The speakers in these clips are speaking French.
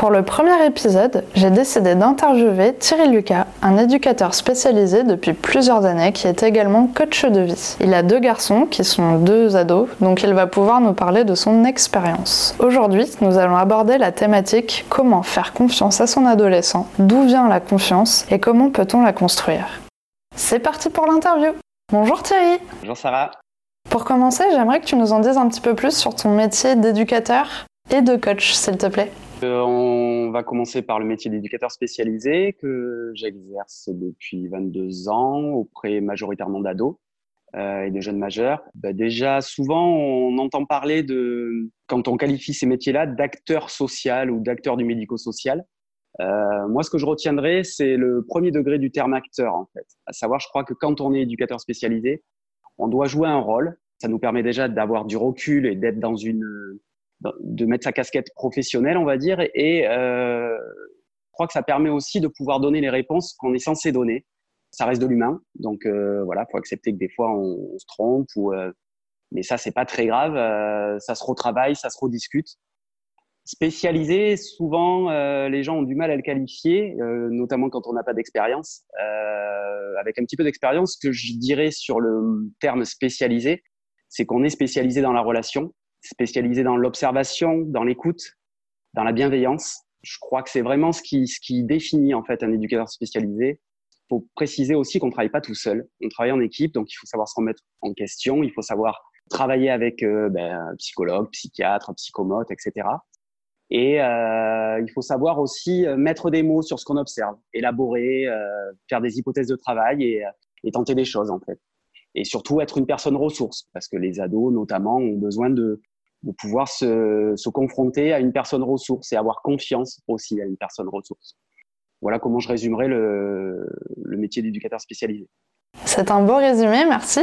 Pour le premier épisode, j'ai décidé d'interviewer Thierry Lucas, un éducateur spécialisé depuis plusieurs années qui est également coach de vie. Il a deux garçons qui sont deux ados, donc il va pouvoir nous parler de son expérience. Aujourd'hui, nous allons aborder la thématique comment faire confiance à son adolescent, d'où vient la confiance et comment peut-on la construire? C'est parti pour l'interview. Bonjour Thierry. Bonjour Sarah. Pour commencer, j'aimerais que tu nous en dises un petit peu plus sur ton métier d'éducateur et de coach, s'il te plaît. Euh, on va commencer par le métier d'éducateur spécialisé que j'exerce depuis 22 ans auprès majoritairement d'ados euh, et de jeunes majeurs. Bah, déjà, souvent, on entend parler de, quand on qualifie ces métiers-là, d'acteur social ou d'acteur du médico-social. Euh, moi, ce que je retiendrai, c'est le premier degré du terme acteur, en fait. À savoir, je crois que quand on est éducateur spécialisé, on doit jouer un rôle. Ça nous permet déjà d'avoir du recul et d'être dans une de mettre sa casquette professionnelle, on va dire, et euh, je crois que ça permet aussi de pouvoir donner les réponses qu'on est censé donner. Ça reste de l'humain, donc euh, voilà, faut accepter que des fois on, se trompe, ou, euh, mais ça c'est pas très grave, euh, ça se retravaille, ça se rediscute. Spécialisé, souvent les gens ont du mal à le qualifier, notamment quand on n'a pas d'expérience. avec un petit peu d'expérience, ce que je dirais sur le terme spécialisé, c'est qu'on est spécialisé dans la relation, spécialisé dans l'observation, dans l'écoute, dans la bienveillance. Je crois que c'est vraiment ce qui, ce qui définit en fait un éducateur spécialisé. Il faut préciser aussi qu'on ne travaille pas tout seul. On travaille en équipe, donc il faut savoir se remettre en question. Il faut savoir travailler avec euh, ben, psychologue, psychiatre, psychomote, etc. Et euh, il faut savoir aussi euh, mettre des mots sur ce qu'on observe, élaborer, euh, faire des hypothèses de travail et, et tenter des choses en fait et surtout être une personne ressource, parce que les ados notamment ont besoin de, de pouvoir se, se, confronter à une personne ressource et avoir confiance aussi à une personne ressource. Voilà comment je résumerai le, le métier d'éducateur spécialisé. C'est un beau résumé, merci.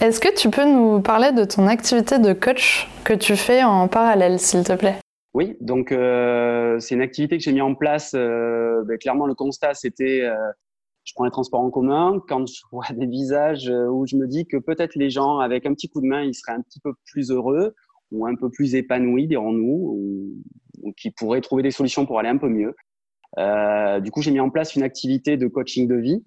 Est-ce que tu peux nous parler de ton activité de coach que tu fais en parallèle, s'il te plaît? Oui, donc euh, c'est une activité que j'ai mis en place. Euh, ben, clairement, le constat, c'était euh, je prends les transports en commun, quand je vois des visages euh, où je me dis que peut-être les gens, avec un petit coup de main, ils seraient un petit peu plus heureux ou un peu plus épanouis, dirons-nous, ou, qui pourraient trouver des solutions pour aller un peu mieux. Euh, du coup, j'ai mis en place une activité de coaching de vie,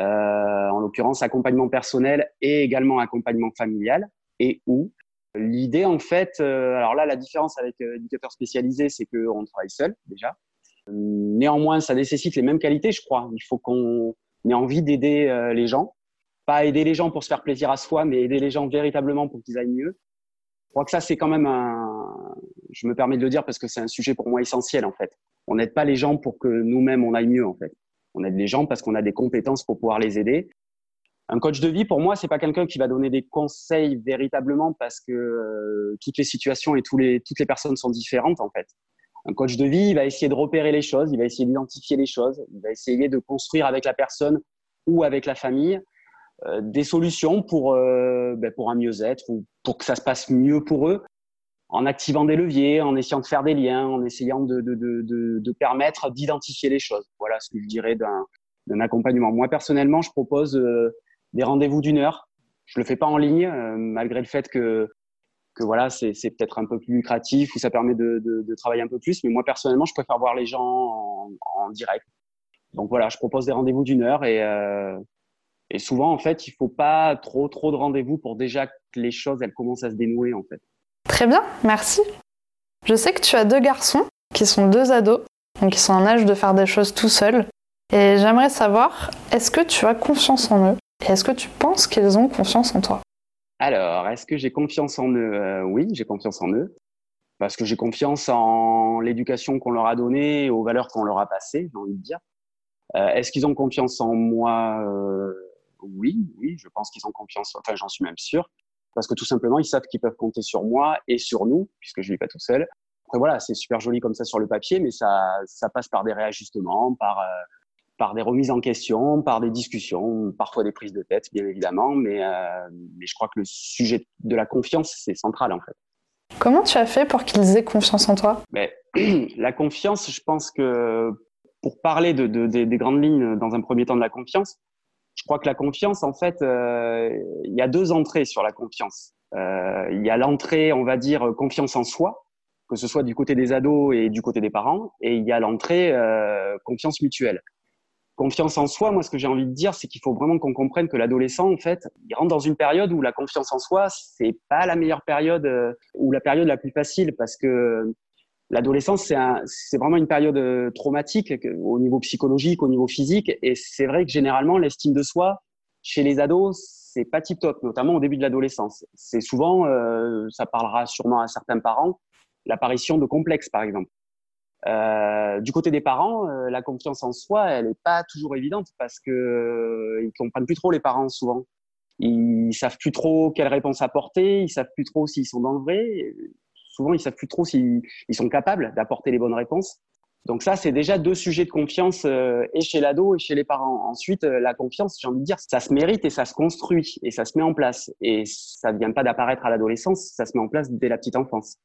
euh, en l'occurrence accompagnement personnel et également accompagnement familial, et où l'idée, en fait, euh, alors là, la différence avec euh, éducateur spécialisé, c'est qu'on travaille seul déjà. Néanmoins, ça nécessite les mêmes qualités, je crois. Il faut qu'on ait envie d'aider euh, les gens. Pas aider les gens pour se faire plaisir à soi, mais aider les gens véritablement pour qu'ils aillent mieux. Je crois que ça, c'est quand même un, je me permets de le dire parce que c'est un sujet pour moi essentiel, en fait. On n'aide pas les gens pour que nous-mêmes on aille mieux, en fait. On aide les gens parce qu'on a des compétences pour pouvoir les aider. Un coach de vie, pour moi, c'est pas quelqu'un qui va donner des conseils véritablement parce que euh, toutes les situations et tous les, toutes les personnes sont différentes, en fait. Un coach de vie, il va essayer de repérer les choses, il va essayer d'identifier les choses, il va essayer de construire avec la personne ou avec la famille euh, des solutions pour, euh, ben pour un mieux-être ou pour que ça se passe mieux pour eux, en activant des leviers, en essayant de faire des liens, en essayant de, permettre d'identifier les choses. Voilà ce que je dirais d'un accompagnement. Moi, personnellement, je propose euh, des rendez-vous d'une heure. Je le fais pas en ligne, euh, malgré le fait que que voilà, c'est peut-être un peu plus lucratif ou ça permet de, travailler un peu plus. Mais moi, personnellement, je préfère voir les gens en, direct. Donc voilà, je propose des rendez-vous d'une heure et, euh, et souvent, en fait, il faut pas trop, trop de rendez-vous pour déjà que les choses, elles commencent à se dénouer, en fait. Très bien, merci. Je sais que tu as deux garçons qui sont deux ados, donc qui sont en âge de faire des choses tout seuls. Et j'aimerais savoir, est-ce que tu as confiance en eux? Et est-ce que tu penses qu'ils ont confiance en toi? Alors, est-ce que j'ai confiance en eux? Euh, Oui, j'ai confiance en eux. Parce que j'ai confiance en l'éducation qu'on leur a donnée, aux valeurs qu'on leur a passées, j'ai envie de dire. Euh, est-ce qu'ils ont confiance en moi? Euh, Oui, oui, je pense qu'ils ont confiance. Enfin, j'en suis même sûr. Parce que tout simplement, ils savent qu'ils peuvent compter sur moi et sur nous, puisque je ne vis pas tout seul. Après, voilà, c'est super joli comme ça sur le papier, mais ça, ça passe par des réajustements, par par des remises en question, par des discussions, parfois des prises de tête, bien évidemment, mais, euh, mais je crois que le sujet de la confiance, c'est central en fait. Comment tu as fait pour qu'ils aient confiance en toi? Mais, La confiance, je pense que pour parler de, de, des grandes lignes dans un premier temps de la confiance, je crois que la confiance, en fait, euh, il y a deux entrées sur la confiance. Euh, il y a l'entrée, on va dire, confiance en soi, que ce soit du côté des ados et du côté des parents, et il y a l'entrée euh, confiance mutuelle. Confiance en soi, moi, ce que j'ai envie de dire, c'est qu'il faut vraiment qu'on comprenne que l'adolescent, en fait, il rentre dans une période où la confiance en soi, c'est pas la meilleure période euh, ou la période la plus facile, parce que l'adolescence, c'est vraiment une période euh, traumatique au niveau psychologique, au niveau physique. Et c'est vrai que généralement, l'estime de soi chez les ados, c'est pas tip top, notamment au début de l'adolescence. C'est souvent, euh, ça parlera sûrement à certains parents, l'apparition de complexes, par exemple. Euh, du côté des parents, euh, la confiance en soi, elle n'est pas toujours évidente parce que euh, ils comprennent plus trop les parents souvent. Ils savent plus trop quelle réponse apporter, ils savent plus trop s'ils sont dans le vrai souvent, ils savent plus trop s'ils sont capables d'apporter les bonnes réponses. Donc ça, c'est déjà deux sujets de confiance euh, et chez l'ado et chez les parents. Ensuite, euh, la confiance, j'ai envie de dire, ça se mérite et ça se construit et ça se met en place. Et ça ne vient pas d'apparaître à l'adolescence, ça se met en place dès la petite enfance.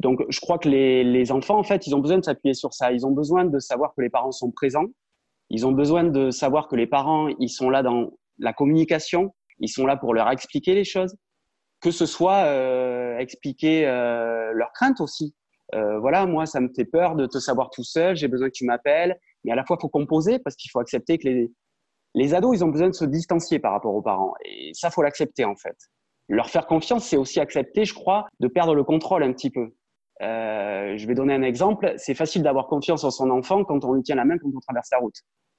Donc je crois que les, les enfants, en fait, ils ont besoin de s'appuyer sur ça. Ils ont besoin de savoir que les parents sont présents. Ils ont besoin de savoir que les parents, ils sont là dans la communication. Ils sont là pour leur expliquer les choses que ce soit euh, expliquer euh, leurs craintes aussi. Euh, voilà, moi, ça me fait peur de te savoir tout seul, j'ai besoin que tu m'appelles. Mais à la fois, il faut composer parce qu'il faut accepter que les, les ados, ils ont besoin de se distancier par rapport aux parents. Et ça, faut l'accepter en fait. Leur faire confiance, c'est aussi accepter, je crois, de perdre le contrôle un petit peu. Euh, je vais donner un exemple. C'est facile d'avoir confiance en son enfant quand on lui tient la main quand on traverse la route.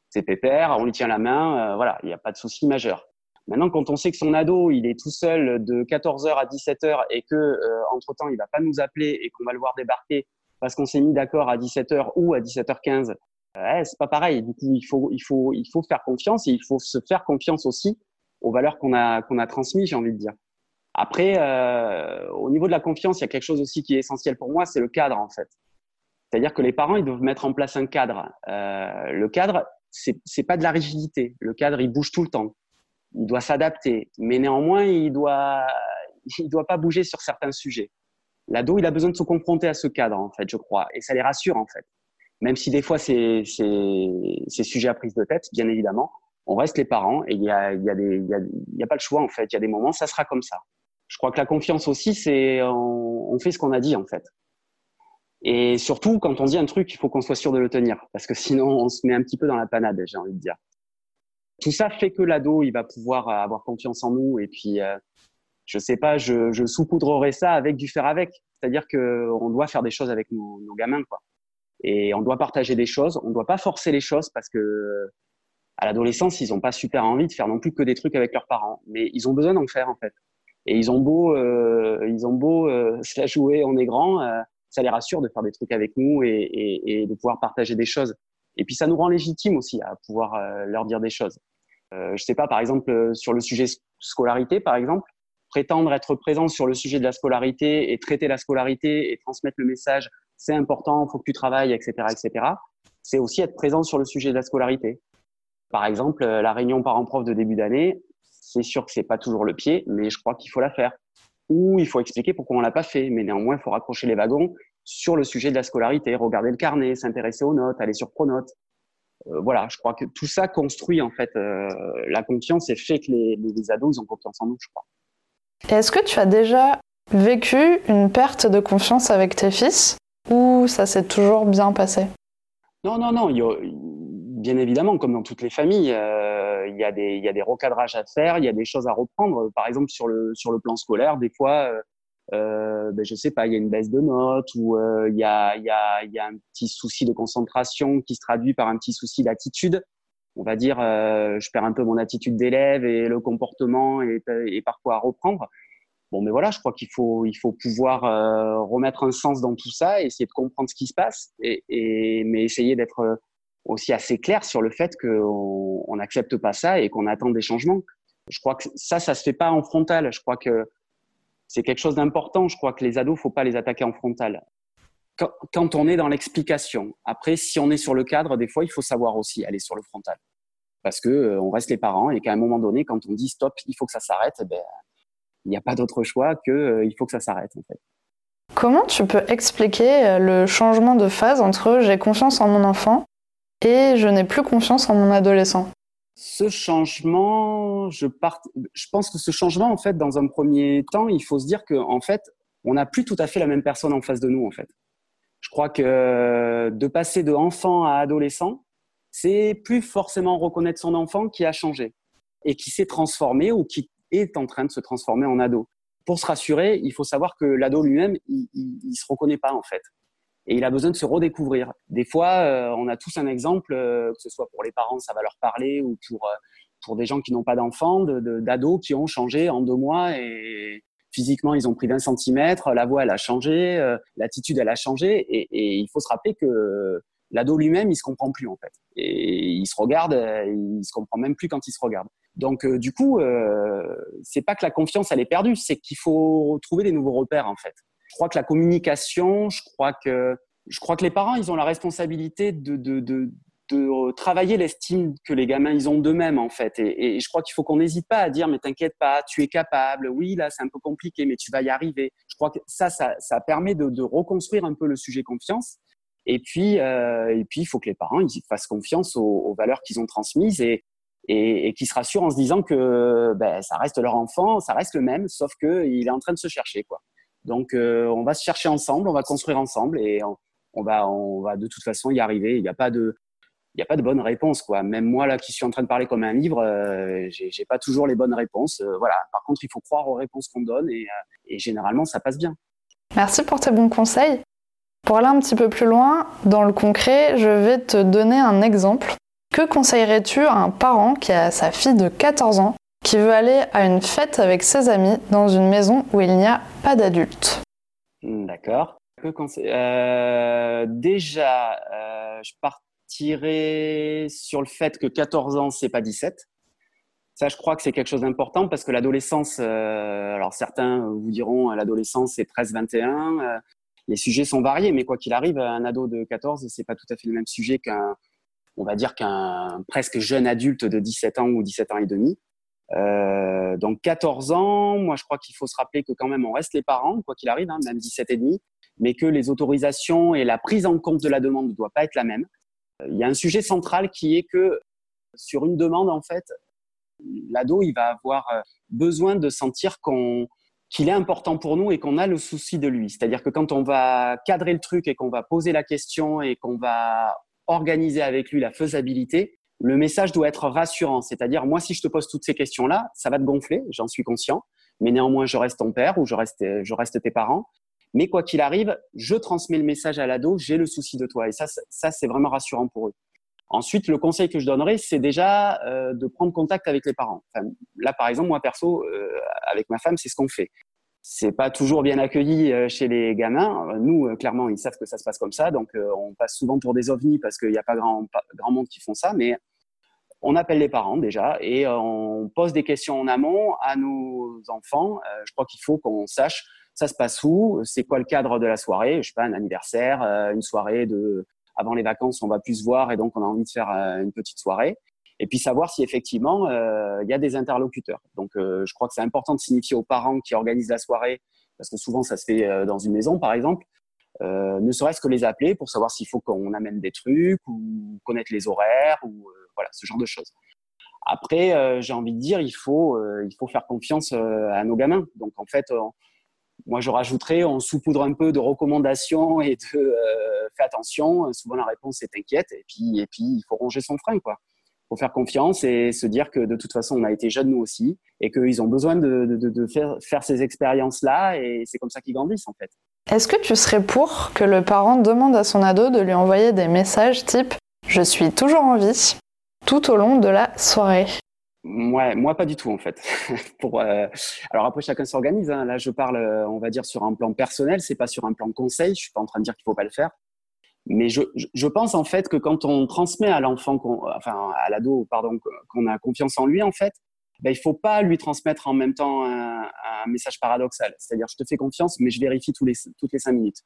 C'est pépère, on lui tient la main, euh, voilà, il n'y a pas de souci majeur. Maintenant, quand on sait que son ado, il est tout seul de 14h à 17h et que euh, entre temps, il va pas nous appeler et qu'on va le voir débarquer parce qu'on s'est mis d'accord à 17h ou à 17h15, euh, c'est pas pareil. Du coup, il faut, il faut, il faut faire confiance et il faut se faire confiance aussi aux valeurs qu'on a, qu'on a transmises, j'ai envie de dire. Après, euh, au niveau de la confiance, il y a quelque chose aussi qui est essentiel pour moi, c'est le cadre en fait. C'est-à-dire que les parents, ils doivent mettre en place un cadre. Euh, le cadre, c'est, pas de la rigidité. Le cadre, il bouge tout le temps il doit s'adapter, mais néanmoins, il doit, il doit pas bouger sur certains sujets. L'ado, il a besoin de se confronter à ce cadre, en fait, je crois, et ça les rassure, en fait. Même si des fois, c'est, c'est, sujet à prise de tête, bien évidemment, on reste les parents et il y a, il y a des, y a, il y a pas le choix, en fait. Il y a des moments, ça sera comme ça. Je crois que la confiance aussi, c'est, on, fait ce qu'on a dit, en fait. Et surtout, quand on dit un truc, il faut qu'on soit sûr de le tenir, parce que sinon, on se met un petit peu dans la panade, j'ai envie de dire tout ça fait que l'ado, il va pouvoir euh, avoir confiance en nous. Et puis, euh, je sais pas, je, je ça avec du faire avec. C'est-à-dire que on doit faire des choses avec nos, nos, gamins, quoi. Et on doit partager des choses. On ne doit pas forcer les choses parce que à l'adolescence, ils n'ont pas super envie de faire non plus que des trucs avec leurs parents, mais ils ont besoin d'en faire en fait. Et ils ont beau, euh, ils ont beau euh, se la jouer, on est grand, euh, ça les rassure de faire des trucs avec nous et, et, et, de pouvoir partager des choses. Et puis ça nous rend légitimes aussi à pouvoir leur dire des choses. Euh, je sais pas, par exemple, sur le sujet scolarité, par exemple, prétendre être présent sur le sujet de la scolarité et traiter la scolarité et transmettre le message, c'est important, faut que tu travailles, etc., etc. C'est aussi être présent sur le sujet de la scolarité. Par exemple, la réunion parents-prof de début d'année, c'est sûr que c'est pas toujours le pied, mais je crois qu'il faut la faire. Ou il faut expliquer pourquoi on l'a pas fait, mais néanmoins, il faut raccrocher les wagons sur le sujet de la scolarité, regarder le carnet, s'intéresser aux notes, aller sur Pronote. Euh, voilà, je crois que tout ça construit en fait euh, la confiance et fait que les, les, ados ils ont confiance en nous, je crois. Est-ce que tu as déjà vécu une perte de confiance avec tes fils ou ça s'est toujours bien passé? Non, non, non. Il bien évidemment, comme dans toutes les familles, euh, il, y a des, y a des recadrages à faire, il y a des choses à reprendre. Par exemple, sur le, sur le plan scolaire, des fois, euh, euh, ben, je sais pas, il y a une baisse de notes ou euh, il, y a, y a, y a un petit souci de concentration qui se traduit par un petit souci d'attitude. On va dire, euh, je perds un peu mon attitude d'élève et le comportement est, est, parfois à reprendre. Bon, mais voilà, je crois qu'il faut, il faut pouvoir euh, remettre un sens dans tout ça, essayer de comprendre ce qui se passe, et, et mais essayer d'être aussi assez clair sur le fait qu'on n'accepte pas ça et qu'on attend des changements. Je crois que ça, ça se fait pas en frontal. Je crois que c'est quelque chose d'important. Je crois que les ados, faut pas les attaquer en frontal. Quand, on est dans l'explication, après, si on est sur le cadre, des fois, il faut savoir aussi aller sur le frontal. Parce que euh, on reste les parents et qu'à un moment donné, quand on dit stop, il faut que ça s'arrête, eh ben, il n'y a pas d'autre choix que euh, il faut que ça s'arrête, en fait. Comment tu peux expliquer euh, le changement de phase entre j'ai confiance en mon enfant et je n'ai plus confiance en mon adolescent Ce changement, je, pense que ce changement, en fait, dans un premier temps, il faut se dire qu'en en fait, on n'a plus tout à fait la même personne en face de nous, en fait. Je crois que de passer de enfant à adolescent, c'est plus forcément reconnaître son enfant qui a changé et qui s'est transformé ou qui est en train de se transformer en ado. Pour se rassurer, il faut savoir que l'ado lui-même, il, il, se reconnaît pas en fait, et il a besoin de se redécouvrir. Des fois, euh, on a tous un exemple, euh, que ce soit pour les parents, ça va leur parler, ou pour euh, pour des gens qui n'ont pas d'enfants, d'ados de, qui ont changé en deux mois et physiquement ils ont pris 20 cm, la voix elle a changé, l'attitude elle a changé, et, et, il faut se rappeler que l'ado lui-même il se comprend plus en fait, et il se regarde, il se comprend même plus quand il se regarde. Donc euh, du coup, euh, c'est pas que la confiance elle est perdue, c'est qu'il faut trouver des nouveaux repères en fait. Je crois que la communication, je crois que je crois que les parents ils ont la responsabilité de de, de, de travailler l'estime que les gamins ils ont d'eux-mêmes en fait. Et, je crois qu'il faut qu'on n'hésite pas à dire mais t'inquiète pas, tu es capable. Oui là c'est un peu compliqué mais tu vas y arriver. Je crois que ça ça, ça permet de, de reconstruire un peu le sujet confiance. Et puis, euh, et puis, il faut que les parents ils fassent confiance aux, aux valeurs qu'ils ont transmises et, et, et qui se rassurent en se disant que ben, ça reste leur enfant, ça reste le même, sauf qu'il est en train de se chercher. Quoi. Donc euh, on va se chercher ensemble, on va construire ensemble et on, va, on va de toute façon y arriver. Il n'y a pas de il n'y a pas de bonne réponse quoi. Même moi là qui suis en train de parler comme un livre, euh, j'ai pas toujours les bonnes réponses. Euh, voilà. Par contre, il faut croire aux réponses qu'on donne et, euh, et, généralement ça passe bien. Merci pour tes bons conseils. Pour aller un petit peu plus loin dans le concret, je vais te donner un exemple que conseillerais-tu à un parent qui a sa fille de 14 ans qui veut aller à une fête avec ses amis dans une maison où il n'y a pas d'adultes hmm, D'accord. Euh, déjà, euh, je partirais sur le fait que 14 ans, c'est pas 17. Ça, je crois que c'est quelque chose d'important parce que l'adolescence, euh, alors certains vous diront l'adolescence c'est 13-21, les sujets sont variés, mais quoi qu'il arrive, un ado de 14, c'est pas tout à fait le même sujet qu'un on va dire qu'un presque jeune adulte de 17 ans ou 17 ans et demi. Euh, donc 14 ans, moi je crois qu'il faut se rappeler que quand même on reste les parents, quoi qu'il arrive, hein, même 17 et demi, mais que les autorisations et la prise en compte de la demande ne doivent pas être la même. Il y a un sujet central qui est que sur une demande, en fait, l'ado, il va avoir euh, besoin de sentir qu'on qu'il est important pour nous et qu'on a le souci de lui. C'est-à-dire que quand on va cadrer le truc et qu'on va poser la question et qu'on va organiser avec lui la faisabilité, le message doit être rassurant. C'est-à-dire, moi, si je te pose toutes ces questions-là, ça va te gonfler, j'en suis conscient, mais néanmoins, je reste ton père ou je reste, je reste tes parents. Mais quoi qu'il arrive, je transmets le message à l'ado, j'ai le souci de toi. Et ça, ça c'est vraiment rassurant pour eux. Ensuite, le conseil que je donnerais, c'est déjà euh, de prendre contact avec les parents. là, par exemple, moi perso, euh, avec ma femme, c'est ce qu'on fait c'est pas toujours bien accueilli euh, chez les gamins. Nous, clairement, ils savent que ça se passe comme ça, donc on passe souvent pour des ovnis parce qu'il n'y a pas grand, grand monde qui font ça, mais on appelle les parents déjà et on pose des questions en amont à nos enfants. je crois qu'il faut qu'on sache ça se passe où, c'est quoi le cadre de la soirée, je sais pas, un anniversaire, une soirée de avant les vacances, on va plus se voir et donc on a envie de faire une petite soirée et puis savoir si effectivement euh, il y a des interlocuteurs. Donc euh, je crois que c'est important de signifier aux parents qui organisent la soirée, parce que souvent ça se fait euh, dans une maison par exemple, ne serait-ce que les appeler pour savoir s'il faut qu'on amène des trucs ou connaître les horaires ou voilà ce genre de choses. Après, j'ai envie de dire, il faut, il faut faire confiance à nos gamins. Donc en fait, moi je rajouterais, on saupoudre un peu de recommandations et de fais attention. Souvent la réponse est inquiète et puis et puis il faut ronger son frein quoi faut faire confiance et se dire que de toute façon, on a été jeunes nous aussi et qu'ils ont besoin de, de, de faire, faire, ces expériences-là et c'est comme ça qu'ils grandissent en fait. Est-ce que tu serais pour que le parent demande à son ado de lui envoyer des messages type Je suis toujours en vie tout au long de la soirée? Moi pas du tout en fait. Euh... Alors après chacun s'organise. Hein. Là je parle, euh, on va dire sur un plan personnel, c'est pas sur un plan conseil. Je suis pas en train de dire qu'il faut pas le faire. Mais je, je, pense en fait que quand on transmet à l'enfant, enfin à l'ado, pardon, qu'on a confiance en lui, en fait, ben, il faut pas lui transmettre en même temps un, message paradoxal. C'est-à-dire, je te fais confiance, mais je vérifie tous les, toutes les cinq minutes.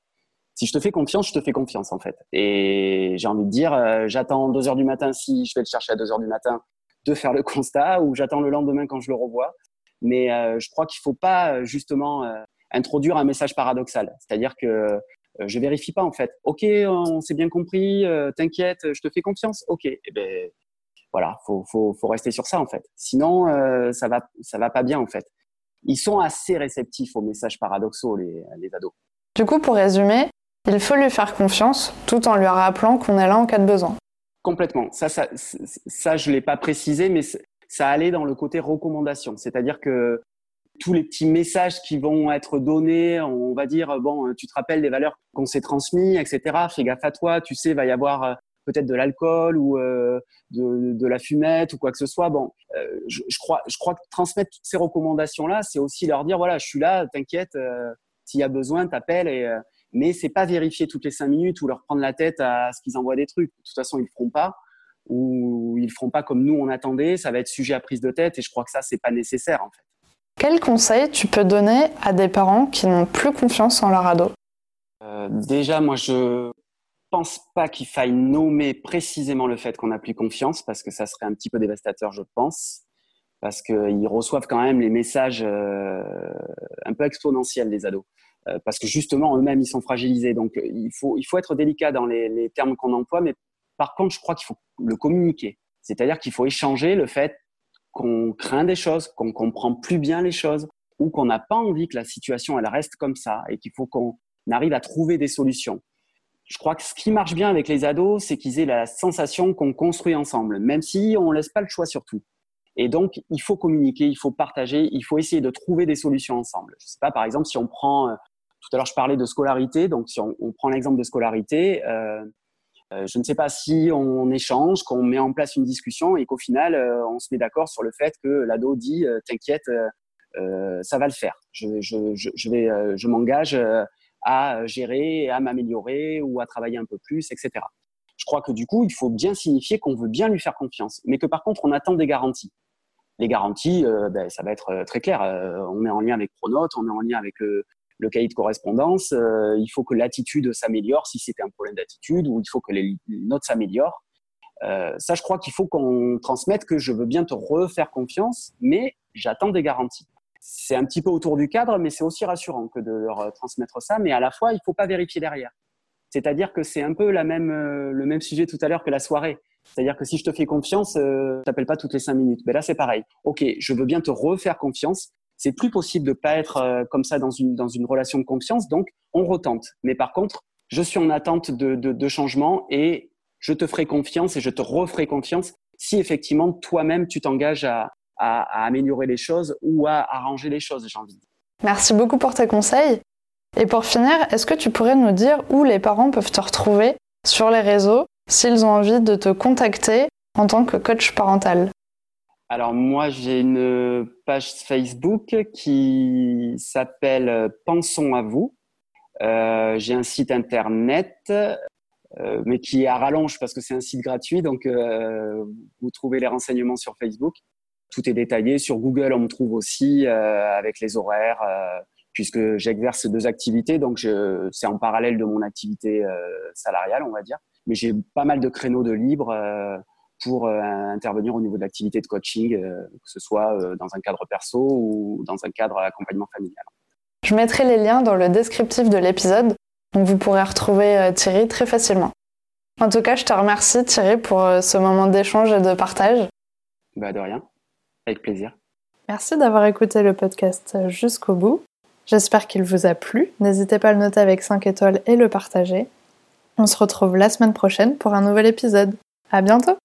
Si je te fais confiance, je te fais confiance en fait. Et j'ai envie de dire, euh, j'attends deux heures du matin si je vais le chercher à deux heures du matin de faire le constat, ou j'attends le lendemain quand je le revois. Mais euh, je crois qu'il faut pas justement euh, introduire un message paradoxal. C'est-à-dire que je vérifie pas en fait. Ok, on s'est bien compris. T'inquiète, je te fais confiance. Ok, eh ben voilà, faut, faut, faut rester sur ça en fait. Sinon, ça va ça va pas bien en fait. Ils sont assez réceptifs aux messages paradoxaux les, les ados. Du coup, pour résumer, il faut lui faire confiance tout en lui rappelant qu'on est là en cas de besoin. Complètement. Ça, ça, ça je l'ai pas précisé, mais ça allait dans le côté recommandation. C'est-à-dire que tous les petits messages qui vont être donnés, on va dire, bon, tu te rappelles des valeurs qu'on s'est transmises, etc. Fais gaffe à toi, tu sais, il va y avoir euh, peut-être de l'alcool ou euh, de, de, la fumette ou quoi que ce soit. Bon, euh, je, je, crois, je crois que transmettre toutes ces recommandations-là, c'est aussi leur dire, voilà, je suis là, t'inquiète, euh, s'il y a besoin, t'appelles et mais c'est pas vérifier toutes les cinq minutes ou leur prendre la tête à ce qu'ils envoient des trucs. De toute façon, ils le feront pas ou ils le feront pas comme nous on attendait. Ça va être sujet à prise de tête et je crois que ça c'est pas nécessaire en fait. Quel conseil tu peux donner à des parents qui n'ont plus confiance en leur ado? Euh, Déjà, moi je pense pas qu'il faille nommer précisément le fait qu'on n'a plus confiance parce que ça serait un petit peu dévastateur, je pense parce qu'ils reçoivent quand même les messages euh, un peu exponentiels des ados. Euh, parce que justement eux-mêmes ils sont fragilisés. Donc il faut il faut être délicat dans les, les termes qu'on emploie, mais par contre je crois qu'il faut le communiquer. C'est-à-dire qu'il faut échanger le fait qu'on craint des choses, qu'on comprend plus bien les choses, ou qu'on n'a pas envie que la situation elle reste comme ça et qu'il faut qu'on arrive à trouver des solutions. Je crois que ce qui marche bien avec les ados, c'est qu'ils aient la sensation qu'on construit ensemble, même si on laisse pas le choix sur tout. Et donc, il faut communiquer, il faut partager, il faut essayer de trouver des solutions ensemble. Je sais pas, par exemple, si on prend euh, tout à l'heure, je parlais de scolarité. Donc, si on, prend l'exemple de scolarité, euh, euh, je ne sais pas si on échange, qu'on met en place une discussion et qu'au final, on se met d'accord sur le fait que l'ado dit T'inquiète, ça va le faire. Je, je, je, vais, je m'engage à gérer, à m'améliorer ou à travailler un peu plus, etc. Je crois que du coup, il faut bien signifier qu'on veut bien lui faire confiance, mais que par contre, on attend des garanties. Les garanties, ben, ça va être très clair. on est en lien avec Pronote, on est en lien avec le, cahier de correspondance, euh, il faut que l'attitude s'améliore si c'était un problème d'attitude, ou il faut que les notes s'améliorent. Euh, ça, je crois qu'il faut qu'on transmette que je veux bien te refaire confiance, mais j'attends des garanties. C'est un petit peu autour du cadre, mais c'est aussi rassurant que de leur transmettre ça. Mais à la fois, il faut pas vérifier derrière. C'est-à-dire que c'est un peu euh, le même sujet tout à l'heure que la soirée. C'est-à-dire que si je te fais confiance, euh, t'appelles pas toutes les cinq minutes. Mais là, c'est pareil. Ok, je veux bien te refaire confiance, c'est plus possible de pas être euh, comme ça dans une dans une relation de confiance. Donc, on retente. Mais par contre, je suis en attente de, de, de changement et je te ferai confiance et je te referai confiance si effectivement toi-même tu t'engages à, à, à, améliorer les choses ou à arranger les choses, j'ai envie de dire. Merci beaucoup pour tes conseils. Et pour finir, est-ce que tu pourrais nous dire où les parents peuvent te retrouver sur les réseaux s'ils ont envie de te contacter en tant que coach parental? Alors moi, j'ai une page Facebook qui s'appelle Pensons à vous. Euh, j'ai un site internet, euh, mais qui est à rallonge parce que c'est un site gratuit, donc euh, vous trouvez les renseignements sur Facebook. Tout est détaillé. Sur Google, on me trouve aussi euh, avec les horaires, euh, puisque j'exerce deux activités, donc c'est en parallèle de mon activité euh, salariale, on va dire. Mais j'ai pas mal de créneaux de libre pour euh, intervenir au niveau de l'activité de coaching, euh, que ce soit euh, dans un cadre perso ou dans un cadre accompagnement familial. Je mettrai les liens dans le descriptif de l'épisode, donc vous pourrez retrouver Thierry très facilement. En tout cas, je te remercie Thierry pour ce moment d'échange et de partage. Bah de rien, avec plaisir. Merci d'avoir écouté le podcast jusqu'au bout. J'espère qu'il vous a plu. N'hésitez pas à le noter avec 5 étoiles et le partager. On se retrouve la semaine prochaine pour un nouvel épisode. À bientôt!